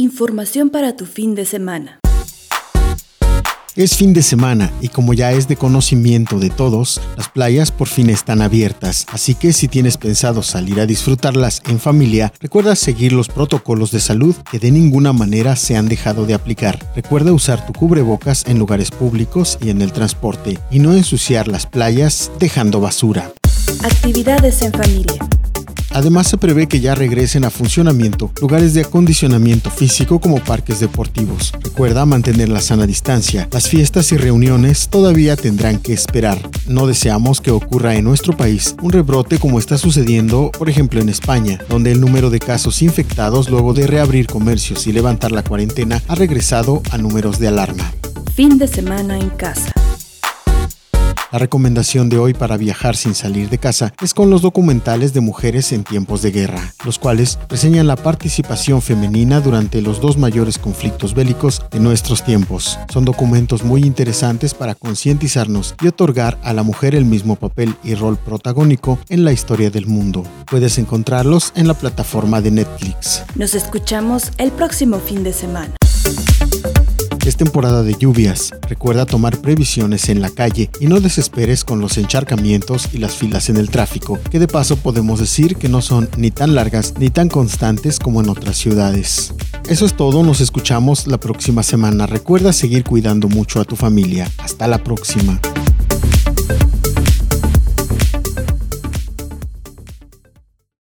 Información para tu fin de semana. Es fin de semana y como ya es de conocimiento de todos, las playas por fin están abiertas, así que si tienes pensado salir a disfrutarlas en familia, recuerda seguir los protocolos de salud que de ninguna manera se han dejado de aplicar. Recuerda usar tu cubrebocas en lugares públicos y en el transporte y no ensuciar las playas dejando basura. Actividades en familia. Además se prevé que ya regresen a funcionamiento lugares de acondicionamiento físico como parques deportivos. Recuerda mantener la sana distancia. Las fiestas y reuniones todavía tendrán que esperar. No deseamos que ocurra en nuestro país un rebrote como está sucediendo, por ejemplo, en España, donde el número de casos infectados luego de reabrir comercios y levantar la cuarentena ha regresado a números de alarma. Fin de semana en casa. La recomendación de hoy para viajar sin salir de casa es con los documentales de mujeres en tiempos de guerra, los cuales reseñan la participación femenina durante los dos mayores conflictos bélicos de nuestros tiempos. Son documentos muy interesantes para concientizarnos y otorgar a la mujer el mismo papel y rol protagónico en la historia del mundo. Puedes encontrarlos en la plataforma de Netflix. Nos escuchamos el próximo fin de semana. Es temporada de lluvias. Recuerda tomar previsiones en la calle y no desesperes con los encharcamientos y las filas en el tráfico, que de paso podemos decir que no son ni tan largas ni tan constantes como en otras ciudades. Eso es todo, nos escuchamos la próxima semana. Recuerda seguir cuidando mucho a tu familia. Hasta la próxima.